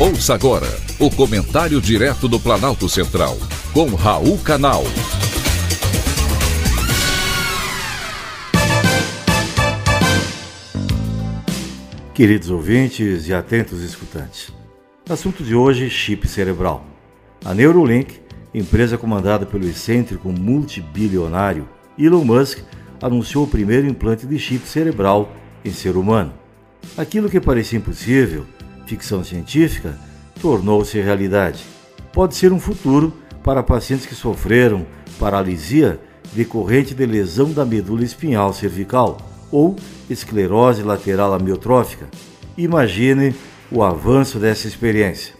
Ouça agora o comentário direto do Planalto Central, com Raul Canal. Queridos ouvintes e atentos escutantes, assunto de hoje: chip cerebral. A Neuralink, empresa comandada pelo excêntrico multibilionário Elon Musk, anunciou o primeiro implante de chip cerebral em ser humano. Aquilo que parecia impossível ficção científica tornou-se realidade. Pode ser um futuro para pacientes que sofreram paralisia decorrente de lesão da medula espinhal cervical ou esclerose lateral amiotrófica. Imagine o avanço dessa experiência.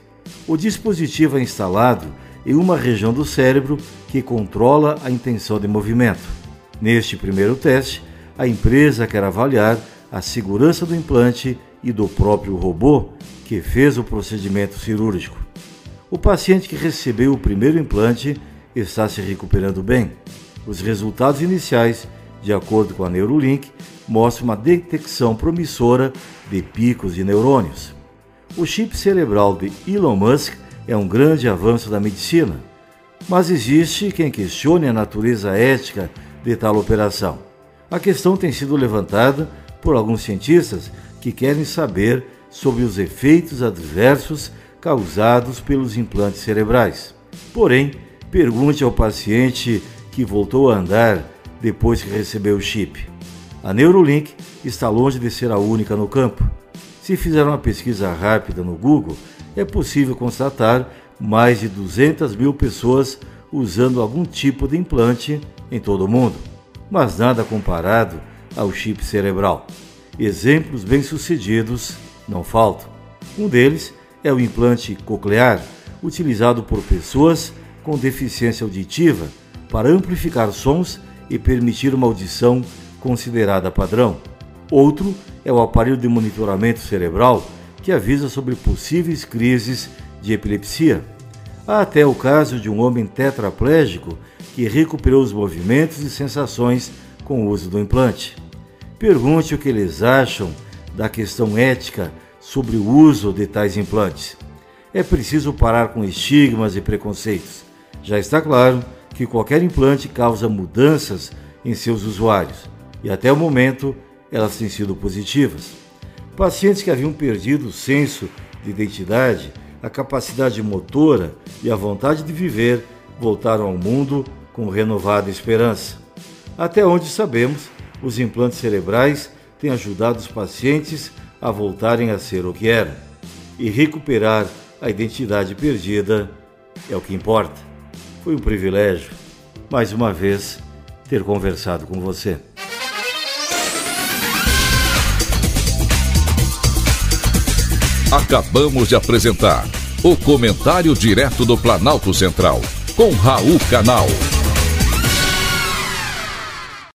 O dispositivo é instalado em uma região do cérebro que controla a intenção de movimento. Neste primeiro teste, a empresa quer avaliar a segurança do implante e do próprio robô que fez o procedimento cirúrgico. O paciente que recebeu o primeiro implante está se recuperando bem. Os resultados iniciais, de acordo com a Neurolink, mostram uma detecção promissora de picos de neurônios. O chip cerebral de Elon Musk é um grande avanço da medicina, mas existe quem questione a natureza ética de tal operação. A questão tem sido levantada por alguns cientistas que querem saber sobre os efeitos adversos causados pelos implantes cerebrais. Porém, pergunte ao paciente que voltou a andar depois que recebeu o chip. A Neurolink está longe de ser a única no campo. Se fizer uma pesquisa rápida no Google, é possível constatar mais de 200 mil pessoas usando algum tipo de implante em todo o mundo, mas nada comparado ao chip cerebral. Exemplos bem-sucedidos não faltam. Um deles é o implante coclear, utilizado por pessoas com deficiência auditiva para amplificar sons e permitir uma audição considerada padrão. Outro é o aparelho de monitoramento cerebral, que avisa sobre possíveis crises de epilepsia. Há até o caso de um homem tetraplégico que recuperou os movimentos e sensações com o uso do implante. Pergunte o que eles acham da questão ética sobre o uso de tais implantes. É preciso parar com estigmas e preconceitos. Já está claro que qualquer implante causa mudanças em seus usuários e até o momento elas têm sido positivas. Pacientes que haviam perdido o senso de identidade, a capacidade motora e a vontade de viver voltaram ao mundo com renovada esperança. Até onde sabemos, os implantes cerebrais têm ajudado os pacientes a voltarem a ser o que eram. E recuperar a identidade perdida é o que importa. Foi um privilégio, mais uma vez, ter conversado com você. Acabamos de apresentar o Comentário Direto do Planalto Central, com Raul Canal.